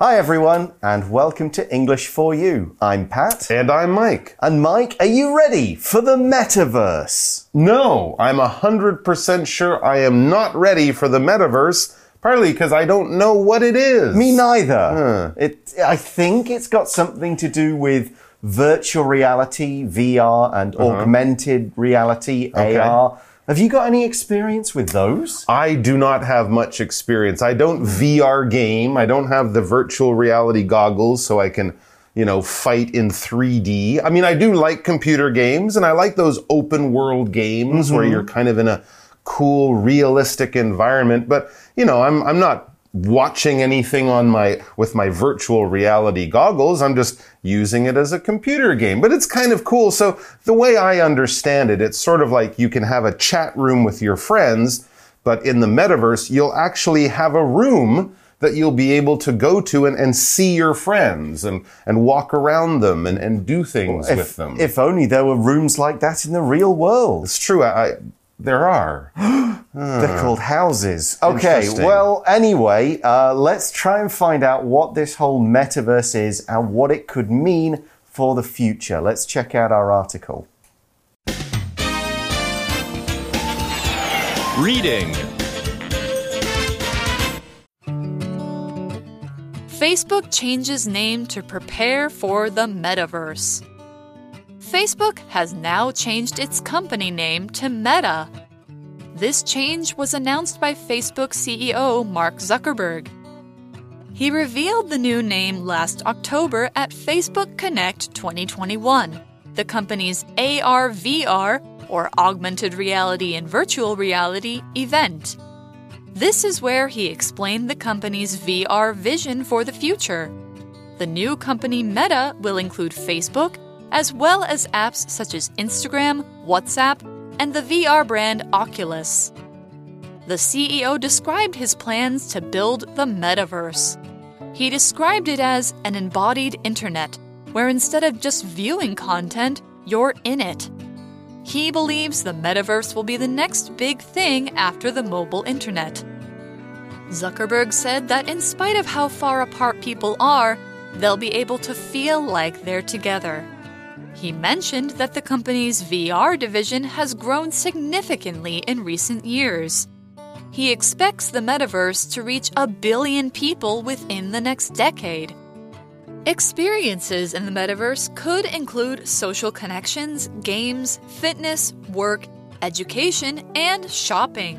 Hi, everyone, and welcome to English for You. I'm Pat. And I'm Mike. And Mike, are you ready for the metaverse? No, I'm 100% sure I am not ready for the metaverse, partly because I don't know what it is. Me neither. It, I think it's got something to do with virtual reality, VR, and uh-huh. augmented reality. Okay. AR. Have you got any experience with those? I do not have much experience. I don't VR game. I don't have the virtual reality goggles so I can, you know, fight in 3D. I mean, I do like computer games and I like those open world games where mm-hmm. you're kind of in a cool, realistic environment. But, you know, I'm, I'm not watching anything on my, with my virtual reality goggles. I'm just using it as a computer game. But it's kind of cool. So the way I understand it, it's sort of like you can have a chat room with your friends but in the metaverse, you'll actually have a room that you'll be able to go to and, and see your friends and, and walk around them and, and do things with If, them. if only there were rooms like that in the real world. it's true, I, there are. They're called houses. Okay, well, anyway, uh, let's try and find out what this whole metaverse is and what it could mean for the future. Let's check out our article. Reading. Facebook changes name to prepare for the metaverse. Facebook has now changed its company name to Meta. This change was announced by Facebook CEO Mark Zuckerberg. He revealed the new name last October at Facebook Connect 2021, the company's AR VR, or augmented reality and virtual reality, event. This is where he explained the company's VR vision for the future. The new company Meta will include Facebook, as well as apps such as Instagram, WhatsApp, and the VR brand Oculus. The CEO described his plans to build the metaverse. He described it as an embodied internet, where instead of just viewing content, you're in it. He believes the metaverse will be the next big thing after the mobile internet. Zuckerberg said that in spite of how far apart people are, they'll be able to feel like they're together. He mentioned that the company's VR division has grown significantly in recent years. He expects the metaverse to reach a billion people within the next decade. Experiences in the metaverse could include social connections, games, fitness, work, education, and shopping.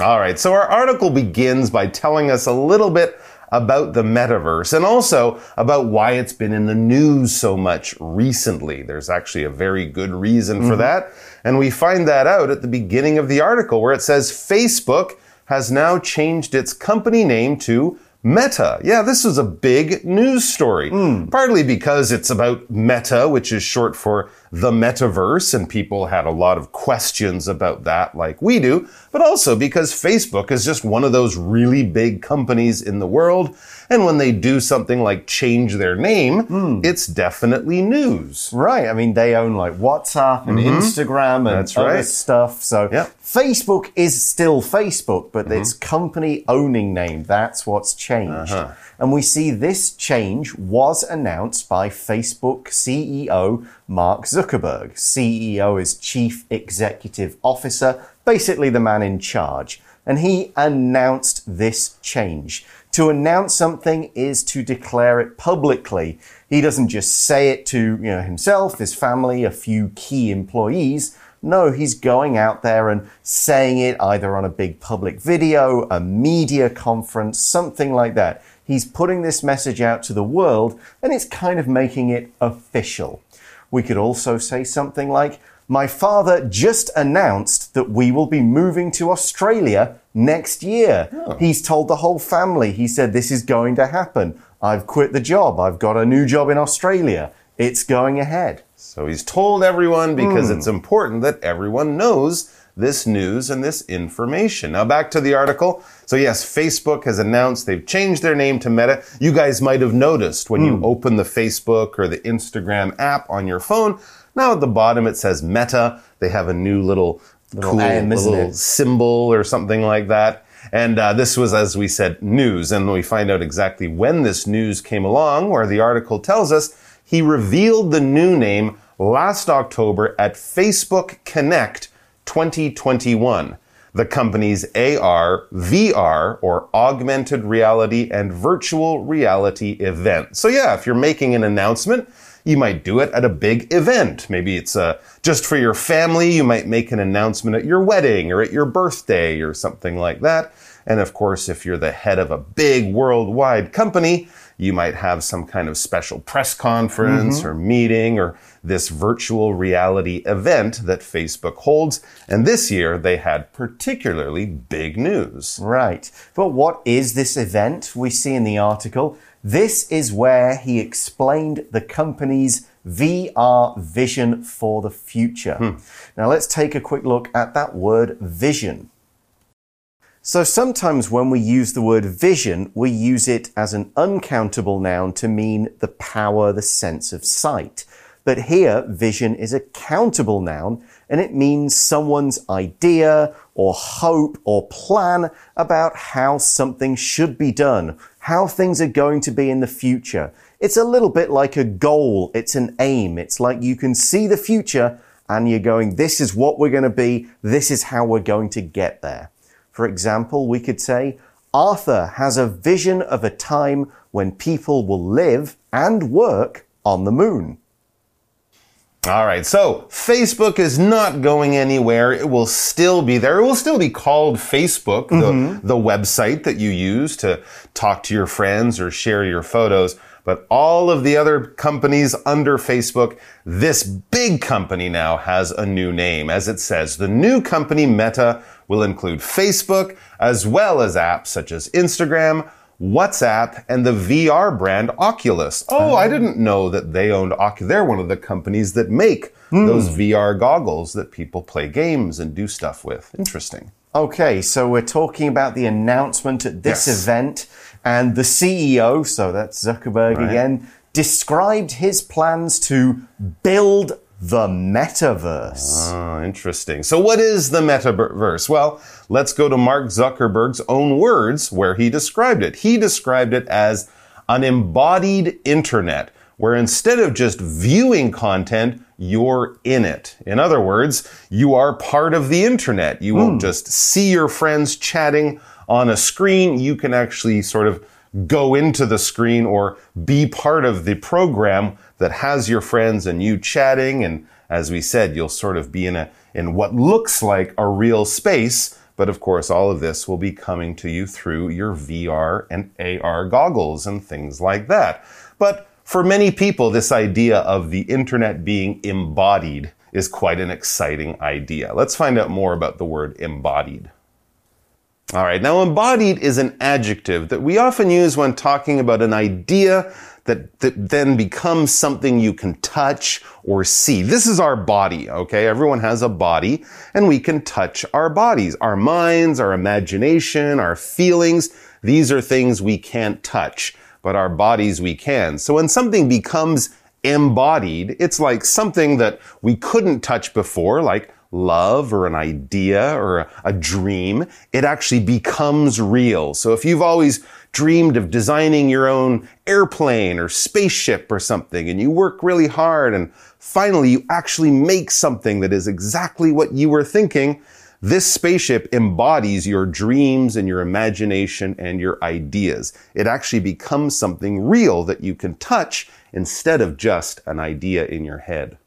All right, so our article begins by telling us a little bit about the metaverse and also about why it's been in the news so much recently. There's actually a very good reason for mm-hmm. that. And we find that out at the beginning of the article where it says Facebook has now changed its company name to Meta. Yeah, this was a big news story. Hmm. Partly because it's about Meta, which is short for the metaverse, and people had a lot of questions about that, like we do, but also because Facebook is just one of those really big companies in the world. And when they do something like change their name, it's definitely news. Right. I mean, they own like WhatsApp and Instagram and. That's other right. stuff. So Yep. Facebook is still Facebook, but Mm-hmm. its company owning name, that's what's changed. Uh-huh. And we see this change was announced by Facebook CEO Mark Zuckerberg. CEO is Chief Executive Officer, basically the man in charge. And he announced this change. To announce something is to declare it publicly. He doesn't just say it to you know, himself, his family, a few key employees. No, he's going out there and saying it either on a big public video, a media conference, something like that. He's putting this message out to the world and it's kind of making it official. We could also say something like, My father just announced that we will be moving to Australia next year. Oh. He's told the whole family, he said, This is going to happen. I've quit the job. I've got a new job in Australia. It's going ahead. So he's told everyone because hmm. it's important that everyone knows this news and this information. Now back to the article. So yes, Facebook has announced they've changed their name to Meta. You guys might have noticed when you hmm. open the Facebook or the Instagram app on your phone. Now at the bottom it says Meta. They have a new little Little cool little it? symbol or something like that. And uh, this was, as we said, news. And we find out exactly when this news came along, where the article tells us he revealed the new name last October at Facebook Connect 2021, the company's AR, VR, or augmented reality and virtual reality event. So, yeah, if you're making an announcement, you might do it at a big event. Maybe it's uh, just for your family. You might make an announcement at your wedding or at your birthday or something like that. And of course, if you're the head of a big worldwide company, you might have some kind of special press conference mm-hmm. or meeting or this virtual reality event that Facebook holds. And this year they had particularly big news. Right. But what is this event we see in the article? This is where he explained the company's VR vision for the future. Hmm. Now let's take a quick look at that word vision. So sometimes when we use the word vision, we use it as an uncountable noun to mean the power, the sense of sight. But here, vision is a countable noun and it means someone's idea or hope or plan about how something should be done, how things are going to be in the future. It's a little bit like a goal. It's an aim. It's like you can see the future and you're going, this is what we're going to be. This is how we're going to get there. For example, we could say, Arthur has a vision of a time when people will live and work on the moon. All right, so Facebook is not going anywhere. It will still be there. It will still be called Facebook, the, mm-hmm. the website that you use to talk to your friends or share your photos. But all of the other companies under Facebook, this big company now has a new name. As it says, the new company Meta will include Facebook as well as apps such as Instagram, WhatsApp, and the VR brand Oculus. Oh, I oh. didn't know that they owned Oculus. They're one of the companies that make hmm. those VR goggles that people play games and do stuff with. Interesting. Okay, so we're talking about the announcement at this Yes. event, and the CEO, so that's Zuckerberg Right. again, described his plans to build the metaverse. Oh, interesting. So, what is the metaverse? Well, let's go to Mark Zuckerberg's own words where he described it. He described it as an embodied internet, where instead of just viewing content, you're in it. In other words, you are part of the internet. You won't hmm. just see your friends chatting on a screen. You can actually sort of go into the screen or be part of the program that has your friends and you chatting. And as we said you'll sort of be in a in what looks like a real space. But of course all of this will be coming to you through your VR and AR goggles and things like that. But for many people this idea of the internet being embodied is quite an exciting idea. Let's find out more about the word embodied all right, now embodied is an adjective that we often use when talking about an idea that, that then becomes something you can touch or see. This is our body, okay? Everyone has a body and we can touch our bodies, our minds, our imagination, our feelings. These are things we can't touch, but our bodies we can. So when something becomes embodied, it's like something that we couldn't touch before, like love or an idea or a, dream, it actually becomes real. So if you've always dreamed of designing your own airplane or spaceship or something and you work really hard and finally you actually make something that is exactly what you were thinking, this spaceship embodies your dreams and your imagination and your ideas. It actually becomes something real that you can touch instead of just an idea in your head.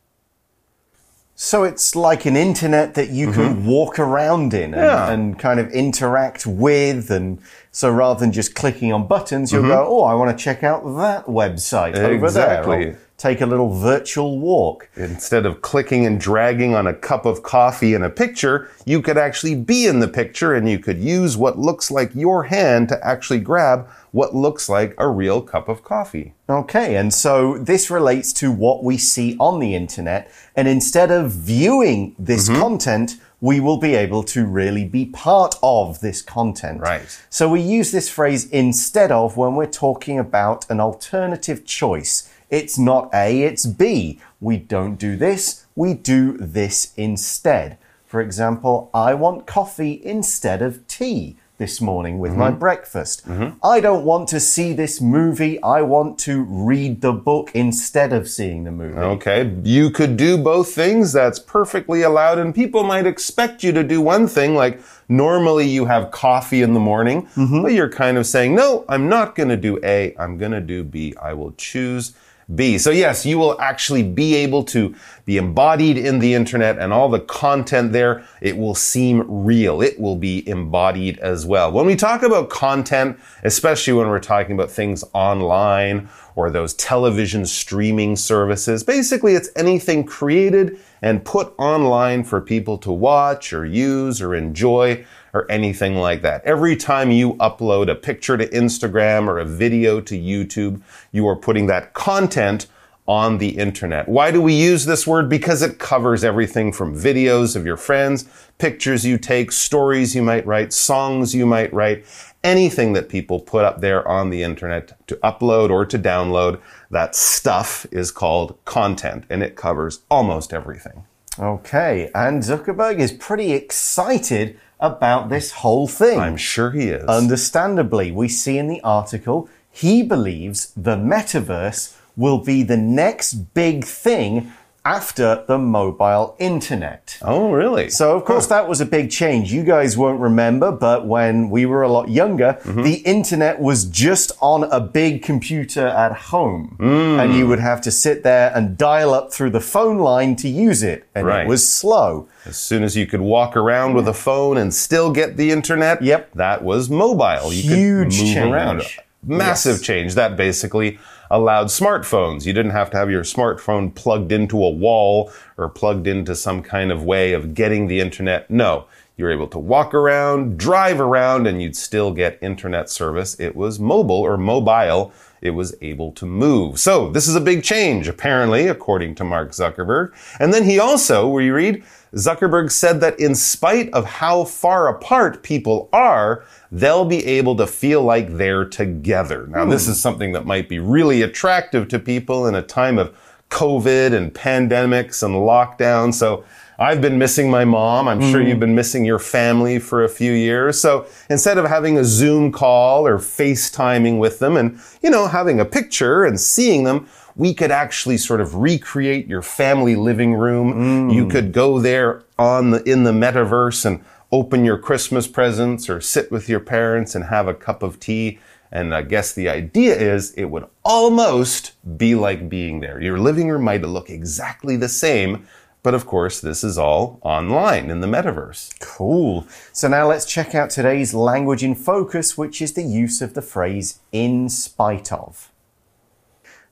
So it's like an internet that you can mm-hmm. walk around in and, Yeah. and kind of interact with. And so rather than just clicking on buttons, you'll go, mm-hmm. oh, I want to check out that website over there. Or take a little virtual walk. Instead of clicking and dragging on a cup of coffee in a picture, you could actually be in the picture and you could use what looks like your hand to actually grab what looks like a real cup of coffee. Okay, and so this relates to what we see on the internet. And instead of viewing this mm-hmm. content, we will be able to really be part of this content. Right. So we use this phrase instead of when we're talking about an alternative choice. It's not A, it's B. We don't do this, we do this instead. For example, I want coffee instead of tea this morning with my mm-hmm. breakfast. Mm-hmm. I don't want to see this movie. I want to read the book instead of seeing the movie. Okay, you could do both things. That's perfectly allowed. And people might expect you to do one thing, like normally you have coffee in the morning, mm-hmm. but you're kind of saying, no, I'm not going to do A, I'm going to do B. I will choose B. So, yes, you will actually be able to be embodied in the internet and all the content there. It will seem real. It will be embodied as well. When we talk about content, especially when we're talking about things online or those television streaming services, basically it's anything created and put online for people to watch or use or enjoy or anything like that. Every time you upload a picture to Instagram or a video to YouTube, you are putting that content on the internet. Why do we use this word? Because it covers everything from videos of your friends, pictures you take, stories you might write, songs you might write, anything that people put up there on the internet to upload or to download. That stuff is called content and it covers almost everything. Okay, and Zuckerberg is pretty excited about this whole thing. I'm sure he is. Understandably, we see in the article he believes the metaverse will be the next big thing after the mobile internet. oh, really? So, of course, that was a big change. You guys won't remember, but when we were a lot younger, mm-hmm. the internet was just on a big computer at home. Mm. And you would have to sit there and dial up through the phone line to use it. And Right. it was slow. As soon as you could walk around with a phone and still get the internet, Yep. that was mobile. You Huge could move change. around. Massive Yes. change. That basically allowed smartphones. You didn't have to have your smartphone plugged into a wall or plugged into some kind of way of getting the internet. No. You were able to walk around, drive around, and you'd still get internet service. It was mobile or mobile. It was able to move. So this is a big change, apparently, according to Mark Zuckerberg. And then he also, where you read, Zuckerberg said that in spite of how far apart people are, they'll be able to feel like they're together. Now, this hmm. is something that might be really attractive to people in a time of COVID and pandemics and lockdown. So I've been missing my mom. I'm sure mm. you've been missing your family for a few years. So instead of having a Zoom call or FaceTiming with them and, you know, having a picture and seeing them, we could actually sort of recreate your family living room. You mm. could go there on the, in the metaverse and open your Christmas presents or sit with your parents and have a cup of tea. And I guess the idea is it would almost be like being there. Your living room might look exactly the same, but of course, this is all online in the metaverse. Cool. So now let's check out today's language in focus, which is the use of the phrase in spite of.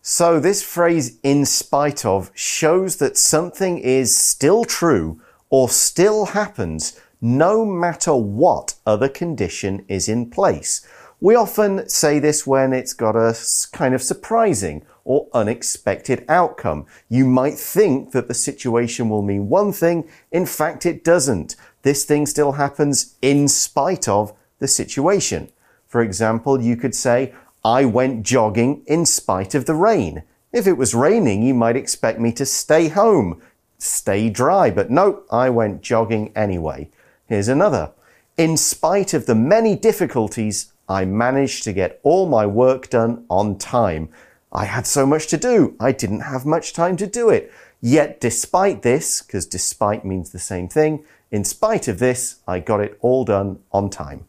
So this phrase in spite of shows that something is still true or still happens no matter what other condition is in place. We often say this when it's got a kind of surprising or unexpected outcome. You might think that the situation will mean one thing, in fact, it doesn't. This thing still happens in spite of the situation. For example, you could say, I went jogging in spite of the rain. If it was raining, you might expect me to stay home, stay dry, but no, I went jogging anyway. Here's another. In spite of the many difficulties, I managed to get all my work done on time. I had so much to do, I didn't have much time to do it. Yet, despite this, because despite means the same thing, in spite of this, I got it all done on time.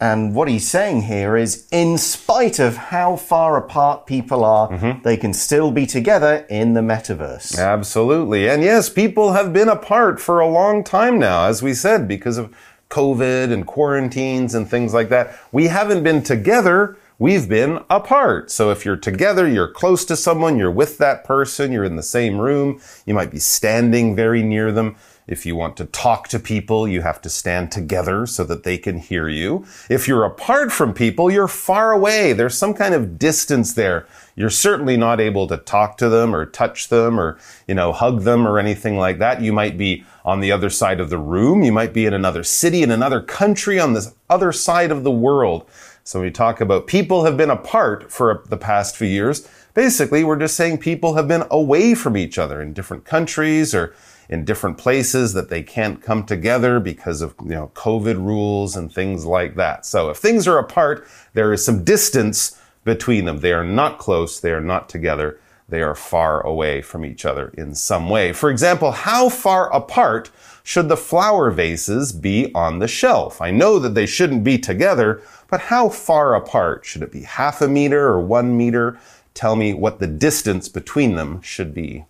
And what he's saying here is, in spite of how far apart people are, mm-hmm. they can still be together in the metaverse. Absolutely. And yes, people have been apart for a long time now, as we said, because of COVID and quarantines and things like that. We haven't been together. We've been apart. So if you're together, you're close to someone, you're with that person, you're in the same room, you might be standing very near them. If you want to talk to people, you have to stand together so that they can hear you. If you're apart from people, you're far away. There's some kind of distance there. You're certainly not able to talk to them or touch them or, you know, hug them or anything like that. You might be on the other side of the room. You might be in another city, in another country, on this other side of the world. So we talk about people have been apart for the past few years. Basically, we're just saying people have been away from each other in different countries or in different places that they can't come together because of you know COVID rules and things like that. So if things are apart, there is some distance between them. They are not close, they are not together, they are far away from each other in some way. For example, how far apart should the flower vases be on the shelf? I know that they shouldn't be together, but how far apart? Should it be half a meter or one meter? Tell me what the distance between them should be.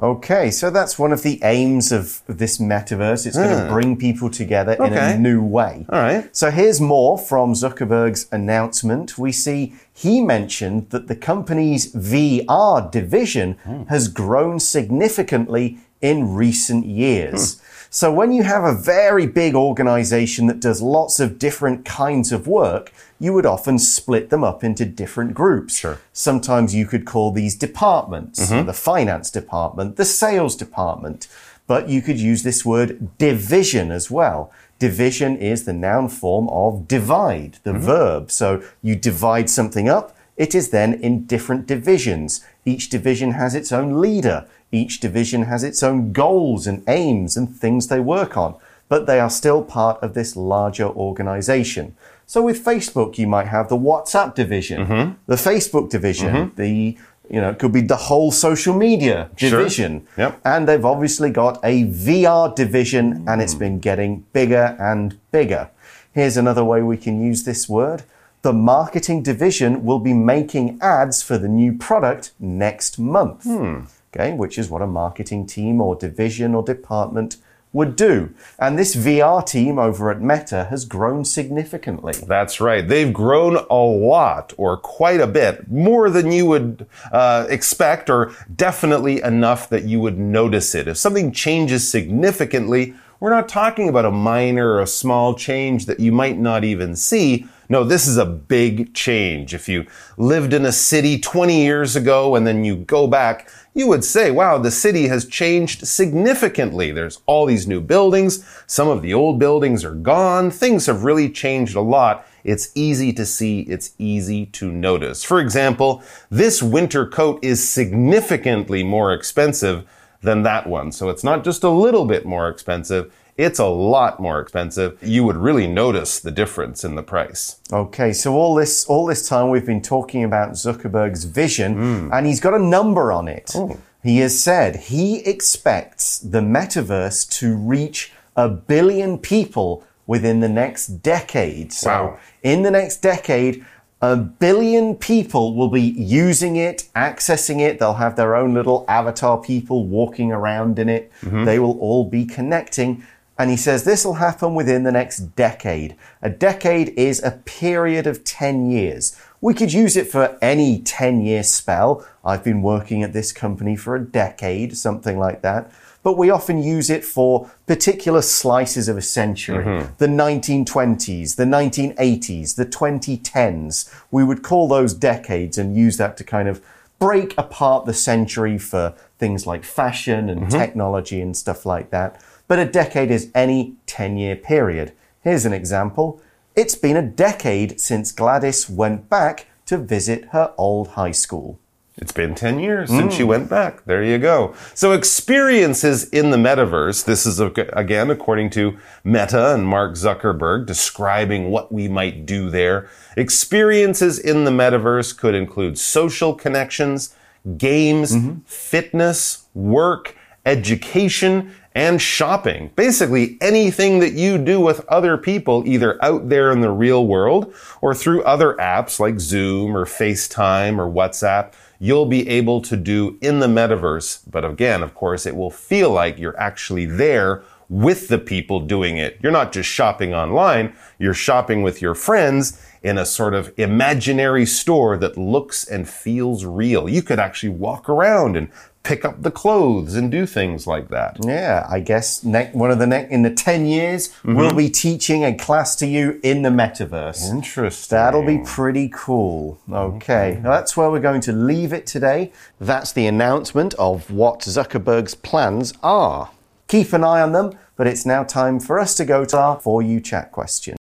Okay, so that's one of the aims of this metaverse. It's going to hmm. bring people together in a new way. All right. So here's more from Zuckerberg's announcement. We see he mentioned that the company's VR division hmm. has grown significantly in recent years. Hmm. So when you have a very big organization that does lots of different kinds of work, you would often split them up into different groups. Sure. Sometimes you could call these departments, mm-hmm. the finance department, the sales department, but you could use this word division as well. Division is the noun form of divide, the mm-hmm. verb. So you divide something up, it is then in different divisions. Each division has its own leader. Each division has its own goals and aims and things they work on, but they are still part of this larger organization. So with Facebook, you might have the WhatsApp division, mm-hmm. the Facebook division, mm-hmm. the you know, it could be the whole social media Sure. division. Yep. And they've obviously got a VR division and it's been getting bigger and bigger. Here's another way we can use this word. The marketing division will be making ads for the new product next month. Hmm. Okay, which is what a marketing team or division or department would do. And this VR team over at Meta has grown significantly. That's right. They've grown a lot, or quite a bit, more than you would uh, expect, or definitely enough that you would notice it. If something changes significantly, we're not talking about a minor or a small change that you might not even see. No, this is a big change. If you lived in a city 20 years ago and then you go back, you would say, wow, the city has changed significantly. There's all these new buildings. Some of the old buildings are gone. Things have really changed a lot. It's easy to see. It's easy to notice. For example, this winter coat is significantly more expensive than that one. So it's not just a little bit more expensive. It's a lot more expensive. You would really notice the difference in the price. Okay, so all this all this time we've been talking about Zuckerberg's vision, mm. and he's got a number on it. Oh. He has said he expects the metaverse to reach a billion people within the next decade. So, Wow. in the next decade, a billion people will be using it, accessing it. They'll have their own little avatar people walking around in it. Mm-hmm. They will all be connecting. And he says this will happen within the next decade. A decade is a period of 10 years. We could use it for any 10 year spell. I've been working at this company for a decade, something like that. But we often use it for particular slices of a century. Mm-hmm. The 1920s, the 1980s, the 2010s. We would call those decades and use that to kind of break apart the century for things like fashion and mm-hmm. technology and stuff like that. But a decade is any 10 year period. Here's an example. It's been a decade since Gladys went back to visit her old high school. It's been 10 years since mm. she went back. There you go. So experiences in the metaverse. This is again, according to Meta and Mark Zuckerberg describing what we might do there. Experiences in the metaverse could include social connections, games, mm-hmm. fitness, work, education, and shopping. Basically anything that you do with other people, either out there in the real world or through other apps like Zoom or FaceTime or WhatsApp, you'll be able to do in the metaverse. But again, of course, it will feel like you're actually there with the people doing it. You're not just shopping online, you're shopping with your friends in a sort of imaginary store that looks and feels real. You could actually walk around and pick up the clothes and do things like that. Yeah, I guess ne- one of the next in the 10 years, mm-hmm. we'll be teaching a class to you in the metaverse. Interesting. That'll be pretty cool. Mm-hmm. Okay, now that's where we're going to leave it today. That's the announcement of what Zuckerberg's plans are. Keep an eye on them, but it's now time for us to go to our For You Chat question.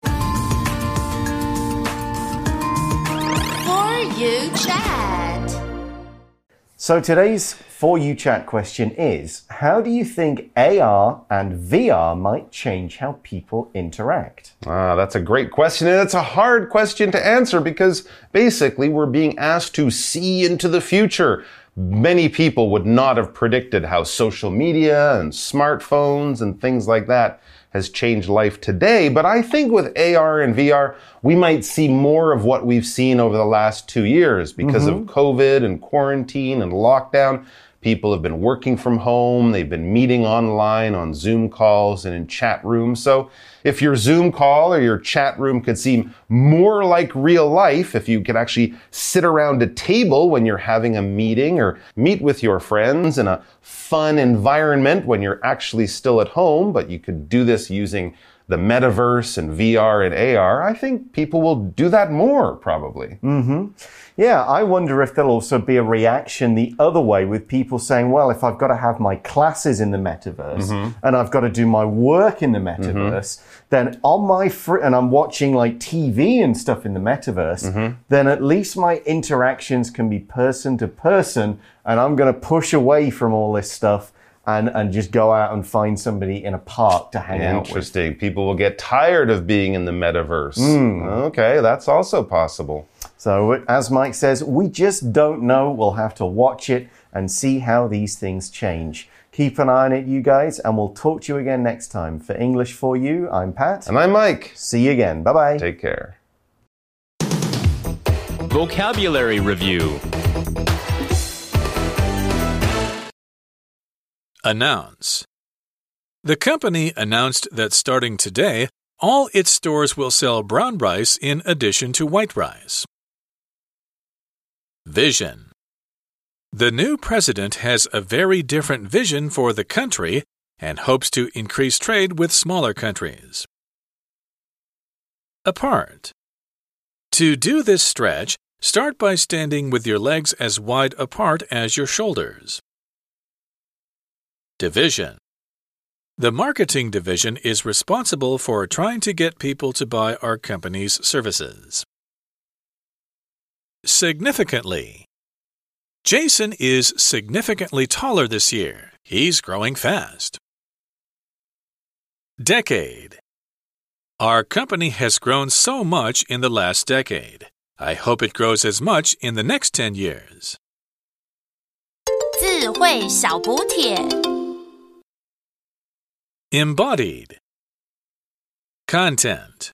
So today's For You Chat question is How do you think AR and VR might change how people interact? Ah, that's a great question, and it's a hard question to answer because basically we're being asked to see into the future. Many people would not have predicted how social media and smartphones and things like that has changed life today. But I think with AR and VR, we might see more of what we've seen over the last two years because mm -hmm. of mm-hmm. COVID and quarantine and lockdown. People have been working from home. They've been meeting online on Zoom calls and in chat rooms. So if your Zoom call or your chat room could seem more like real life, if you could actually sit around a table when you're having a meeting or meet with your friends in a fun environment when you're actually still at home, but you could do this using the metaverse and VR and AR, I think people will do that more probably. Mm-hmm. Yeah, I wonder if there'll also be a reaction the other way with people saying, well, if I've got to have my classes in the metaverse mm-hmm. and I've got to do my work in the metaverse, mm-hmm. then on my free, and I'm watching like TV and stuff in the metaverse, mm-hmm. then at least my interactions can be person to person and I'm going to push away from all this stuff and and just go out and find somebody in a park to hang out with. Interesting. People will get tired of being in the metaverse. Mm. Okay, that's also possible. So as Mike says, we just don't know. We'll have to watch it and see how these things change. Keep an eye on it, you guys, and we'll talk to you again next time. For English for You, I'm Pat. And I'm Mike. See you again. Bye bye. Take care. Vocabulary Review Announce. The company announced that starting today, all its stores will sell brown rice in addition to white rice. Vision. The new president has a very different vision for the country and hopes to increase trade with smaller countries. Apart. To do this stretch, start by standing with your legs as wide apart as your shoulders. Division The marketing division is responsible for trying to get people to buy our company's services. Significantly Jason is significantly taller this year. He's growing fast. Decade Our company has grown so much in the last decade. I hope it grows as much in the next 10 years. 智慧小补帖 Embodied Content